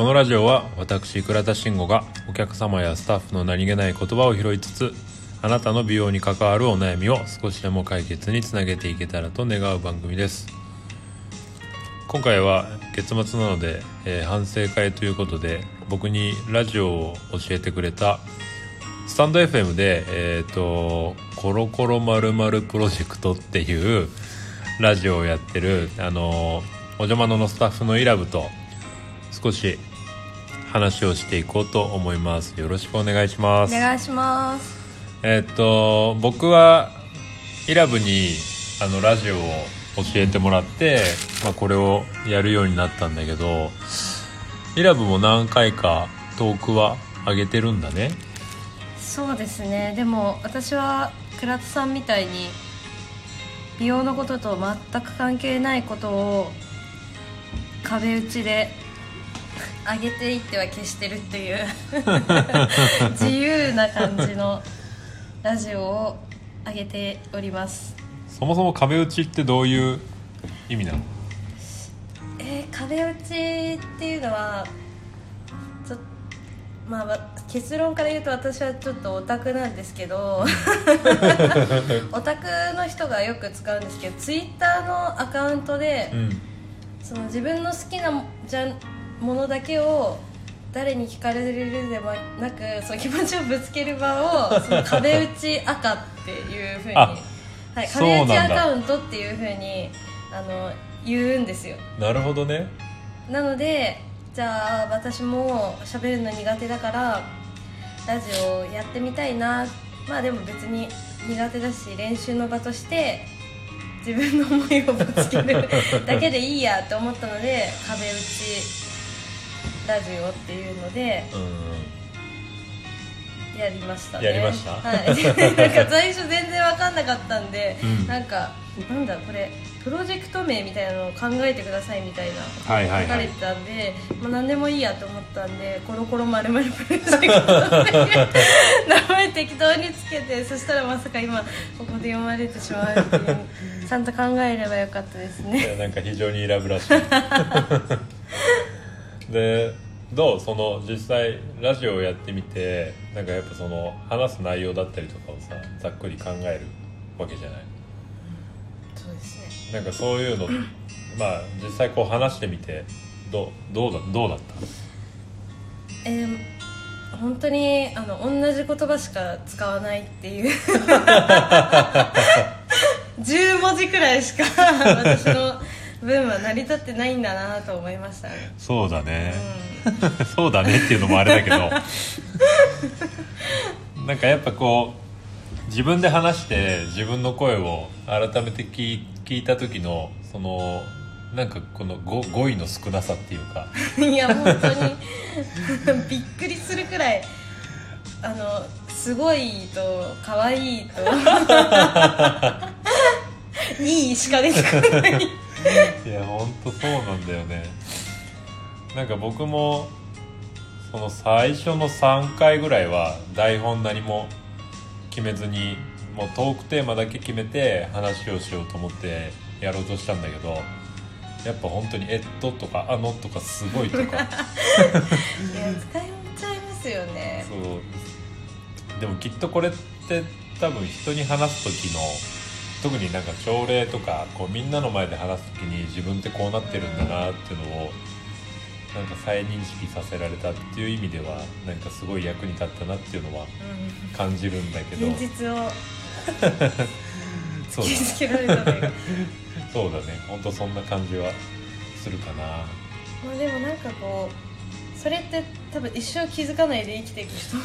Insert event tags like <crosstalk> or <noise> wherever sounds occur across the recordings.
このラジオは私倉田慎吾がお客様やスタッフの何気ない言葉を拾いつつあなたの美容に関わるお悩みを少しでも解決につなげていけたらと願う番組です。今回は月末なので、えー反省会ということで僕にラジオを教えてくれたスタンド FM でえっ、とコロコロまるまるプロジェクトっていうラジオをやってるあのおじゃまののスタッフのイラブと少し話をしていこうと思います。よろしくお願いしまおす願いします。えっと僕はイラブにあのラジオを教えてもらって、まあ、これをやるようになったんだけどイラブも何回かトークは上げてるんだね。そうですね。でも私は倉田さんみたいに美容のことと全く関係ないことを壁打ちで上げていっては消してるっていう。<laughs> 自由な感じのラジオを上げております。そもそも壁打ちってどういう意味なの？えー壁打ちっていうのはちょまあわ結論から言うと私はちょっとオタクなんですけど <laughs> オタクの人がよく使うんですけどツイッターのアカウントで、うん。その自分の好きなもじゃものだけを誰に聞かれるでもなくその気持ちをぶつける場をその壁打ち赤っていうふうに、あはい、壁打ちアカウントっていうふうにあの言うんですよ。なるほどね。なのでじゃあ私も喋るの苦手だからラジオやってみたいな。まあでも別に苦手だし練習の場として自分の思いをぶつけるだけでいいやと思ったので壁打ちラジオっていうのでうんやりましたね。やりました？はい。<laughs> なんか最初全然分かんなかったんで、うん。なんかなんだこれプロジェクト名みたいなのを考えてくださいみたいなはいはいはい。書かれてたんで、まあ、何でもいいやと思ったんで「コロコロまるまるプロジェクト」っていう名前適当につけてそしたらまさか今ここで読まれてしまうっていうちゃんと考えればよかったですいねやなんか非常に選ぶらしい <laughs> でどう？その実際ラジオをやってみてなんかやっぱその話す内容だったりとかをさざっくり考えるわけじゃない？そうですね。なんかそういうの <clears throat> まあ実際こう話してみてどうどうだどうだった？えー本当にあの同じ言葉しか使わないっていう。<laughs> 10文字くらいしか私の文は成り立ってないんだなと思いましたね。そうだね、<laughs> そうだねっていうのもあれだけど。<laughs> なんかやっぱこう自分で話して自分の声を改めて聞い聞いた時のそのなんかこの語語彙の少なさっていうか。<laughs> いや本当に。びっくりするくらいあのすごいと可愛いと。いいしか出てこないいや本当そうなんだよね。なんか僕もその最初の3回ぐらいは台本何も決めずにもうトークテーマだけ決めて話をしようと思ってやろうとしたんだけどやっぱ本当に「えっと」とか「あの」とか「すごい」とか。いや使いちゃいますよね。そうでもきっとこれって多分人に話す時の特になんか朝礼とかこうみんなの前で話す時に自分ってこうなってるんだなっていうのをなんか再認識させられたっていう意味ではなんかすごい役に立ったなっていうのはう感じるんだけど。ん、現実を <laughs> そうだ気づけられたというかそうだね。本当そんな感じはするかな。まあでもなんかこうそれって多分一生気づかないで生きていく人。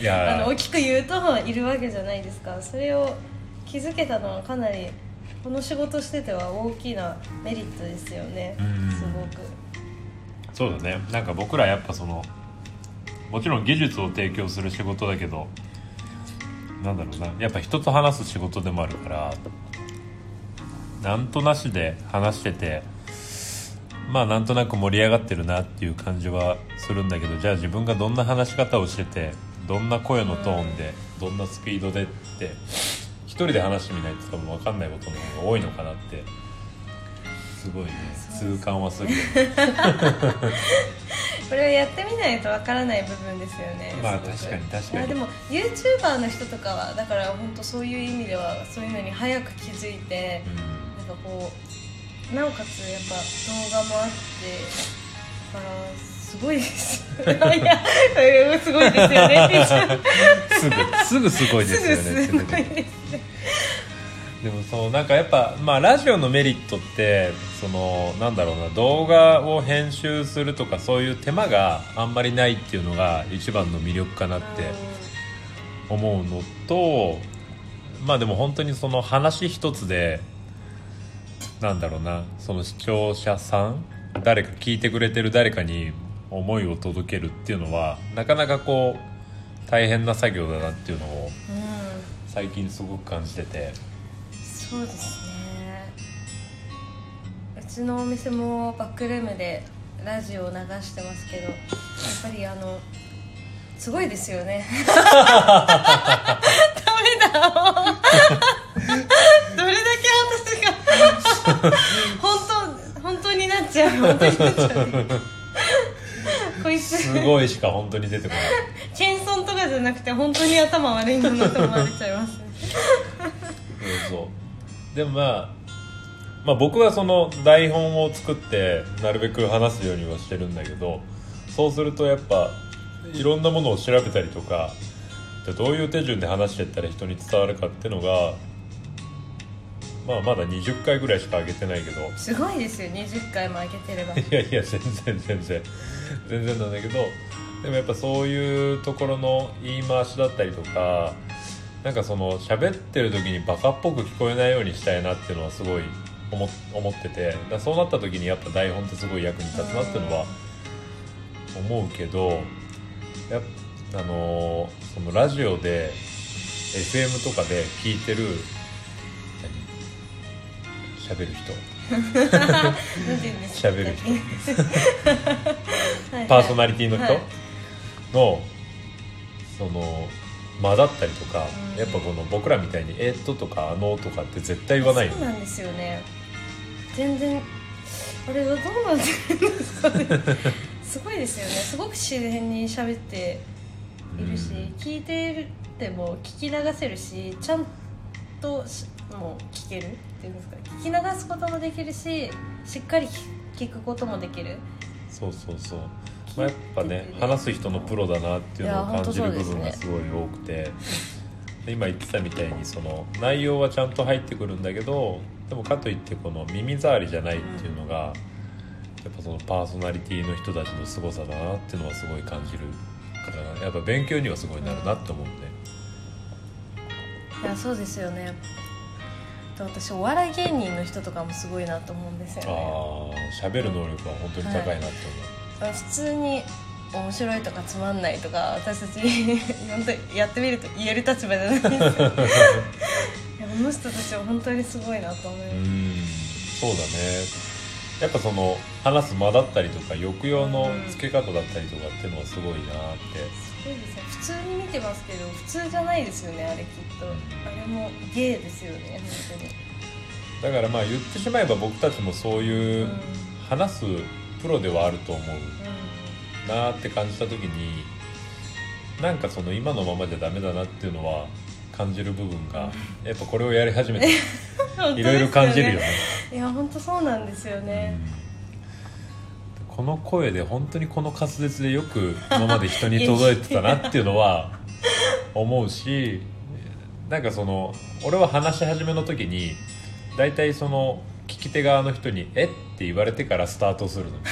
いやあの大きく言うといるわけじゃないですか。それを気づけたのはかなりこの仕事してては大きなメリットですよねうん。すごく。そうだね。なんか僕らやっぱそのもちろん技術を提供する仕事だけどなんだろうな。やっぱ人と話す仕事でもあるからなんとなしで話しててまあなんとなく盛り上がってるなっていう感じはするんだけどじゃあ自分がどんな話し方をしててどんな声のトーンでどんなスピードでって一人で話してみないと多分分かんないことの方が多いのかなってすごいね痛感はするよね。い <laughs> これはやってみないとわからない部分ですよねまあ確かに確かに。でも YouTuber の人とかはだから本当そういう意味ではそういうのに早く気づいてなんかこうなおかつやっぱ動画もあってだからすごいです。いやすごいですよねすぐすぐすごいですよねすぐすごいですねでもそのなんかやっぱまあラジオのメリットってそのなんだろうな動画を編集するとかそういう手間があんまりないっていうのが一番の魅力かなって思うのとまあでも本当にその話一つでなんだろうなその視聴者さん誰か聞いてくれてる誰かに思いを届けるっていうのはなかなかこう大変な作業だなっていうのをうん、うん最近すごく感じてて。そうですね。うちのお店もバックルームでラジオを流してますけどやっぱりあのすごいですよね。ダメだもうどれだけ私が本当本当になっちゃう本当になっちゃうこいつ。すごいしか本当に出てこない。謙遜とかじゃなくて本当に頭悪いんだなと思われちゃいます。そう。そうでもまあまあ僕はその台本を作ってなるべく話すようにはしてるんだけどそうするとやっぱいろんなものを調べたりとかどういう手順で話していったら人に伝わるかっていうのがまあまだ20回ぐらいしか上げてないけど。すごいですよ20回も上げてれば。いやいや全然全然。全然なんだけどでもやっぱそういうところの言い回しだったりとかなんかその喋ってる時にバカっぽく聞こえないようにしたいなっていうのはすごい思思っててだそうなった時にやっぱ台本ってすごい役に立つなっていうのは思うけどやっあのーそのラジオで FM とかで聞いてる何喋る人。喋る人。はい。パーソナリティの人？はい。のその間だったりとか、うん。やっぱこの僕らみたいに「えっと」とか「あの」とかって絶対言わないよそうなんですよね。全然あれはどうなんですかね。すごいですよね。すごく自然に喋っているし、うん。聞いてても聞き流せるしちゃんとしもう聞ける。っていうんですか聞き流すこともできるししっかり聞聞くこともできる。そうそうそう、まあ、やっぱね話す人のプロだなっていうのを感じる部分がすごい多くて。で今言ってたみたいにその内容はちゃんと入ってくるんだけどでもかといってこの耳障りじゃないっていうのが、やっぱそのパーソナリティの人たちの凄さだなっていうのはすごい感じるからやっぱ勉強にはすごいなるなって思うんで。いやそうですよね。あと私お笑い芸人の人とかもすごいなと思うんですよね。ああ喋る能力は本当に高いなって思う、普通に面白いとかつまんないとか私たち <laughs> 本当にやってみると言える立場じゃないですよ <laughs> いやこの人たちは本当にすごいなと思います、うんそうだねやっぱその話す間だったりとか抑揚のつけ方だったりとかっていうのはすごいなって。すごいですね。普通に見てますけど普通じゃないですよねあれきっと。あれも芸ですよね本当に。だからまあ言ってしまえば僕たちもそういううん。話すプロではあると思ううなって感じた時になんかその今のままじゃダメだなっていうのは感じる部分がやっぱこれをやり始めて <laughs> んいろいろ感じるよねいや本当そうなんですよね、うん。この声で本当にこの滑舌でよく <laughs> 今まで人に届いてたなっていうのは <laughs> 思うしなんかその俺は話し始めの時に大体その聞き手側の人に「えっ?」て言われてからスタートするの。<laughs>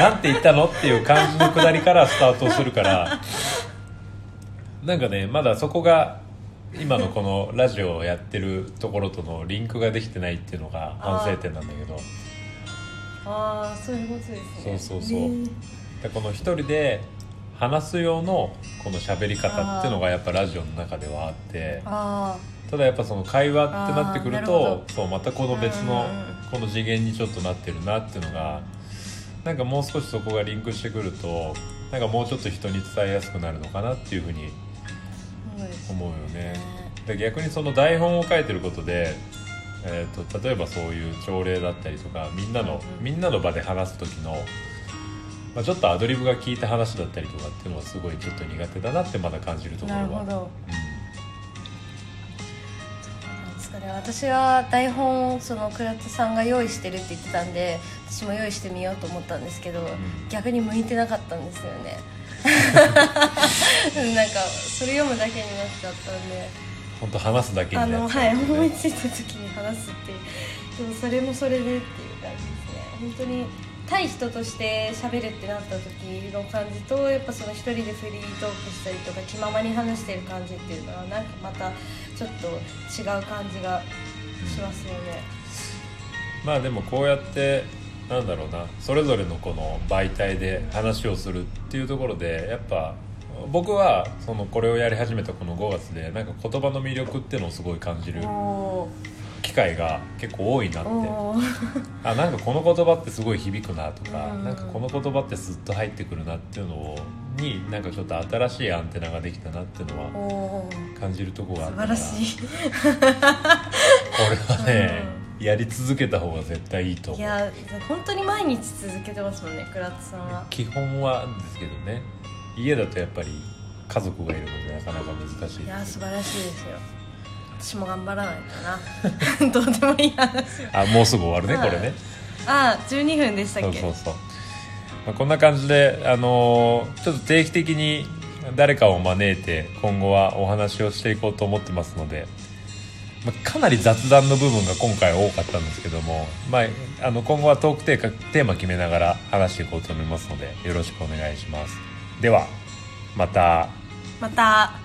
なんて言ったのっていう感じのくだりからスタートするから。なんかねまだそこが今のこのラジオをやってるところとのリンクができてないっていうのが反省点なんだけど。ああそういうことですね。そうそうそう。ねでこの一人で話す用のこの喋り方っていうのがやっぱラジオの中ではあって。あただやっぱその会話ってなってくるとそうまたこの別のこの次元にちょっとなってるなっていうのがなんかもう少しそこがリンクしてくるとなんかもうちょっと人に伝えやすくなるのかなっていうふうに思うよね。で逆にその台本を書いてることで、えー、と例えばそういう朝礼だったりとかみんなの、うんうん。みんなの場で話す時のまあ、ちょっとアドリブが効いた話だったりとかっていうのはすごいちょっと苦手だなってまだ感じるところは。なるほど。うん。なんですかね。私は台本をその倉田さんが用意してるって言ってたんで私も用意してみようと思ったんですけど、逆に向いてなかったんですよね <laughs> なんかそれ読むだけになっちゃったんで。本当話すだけにあなっちゃうのはい思いついた時に話すっていう。でもそれもそれでっていう感じですね。本当に対人として喋るってなった時の感じとやっぱその一人でフリートークしたりとか気ままに話してる感じっていうのはなんかまたちょっと違う感じがしますよね、まあでもこうやってなんだろうなそれぞれのこの媒体で話をするっていうところでやっぱ僕はそのこれをやり始めたこの5月でなんか言葉の魅力っていうのをすごい感じるお機会が結構多いなって。あなんかこの言葉ってすごい響くなとか、うん。なんかこの言葉ってスッと入ってくるなっていうのをになんかちょっと新しいアンテナができたなっていうのは感じるところがあ素った晴から。らしい。これはね、やり続けた方が絶対いいと思いうや本当に毎日続けてますもんね倉田さんは。基本はですけどね家だとやっぱり家族がいるのでなかなか難しいいや素晴らしいですよ。私も頑張らないとな。<laughs> どうでもいい話あもうすぐ終わるねはい。これね。あ12分でしたっけ？そうそうそう、まあ、こんな感じで、あのーちょっと定期的に誰かを招いて今後はお話をしていこうと思ってますので、まあ、かなり雑談の部分が今回多かったんですけども、まあ、あの今後はトークテーマテーマ決めながら話していこうと思いますのでよろしくお願いします。ではまた。また。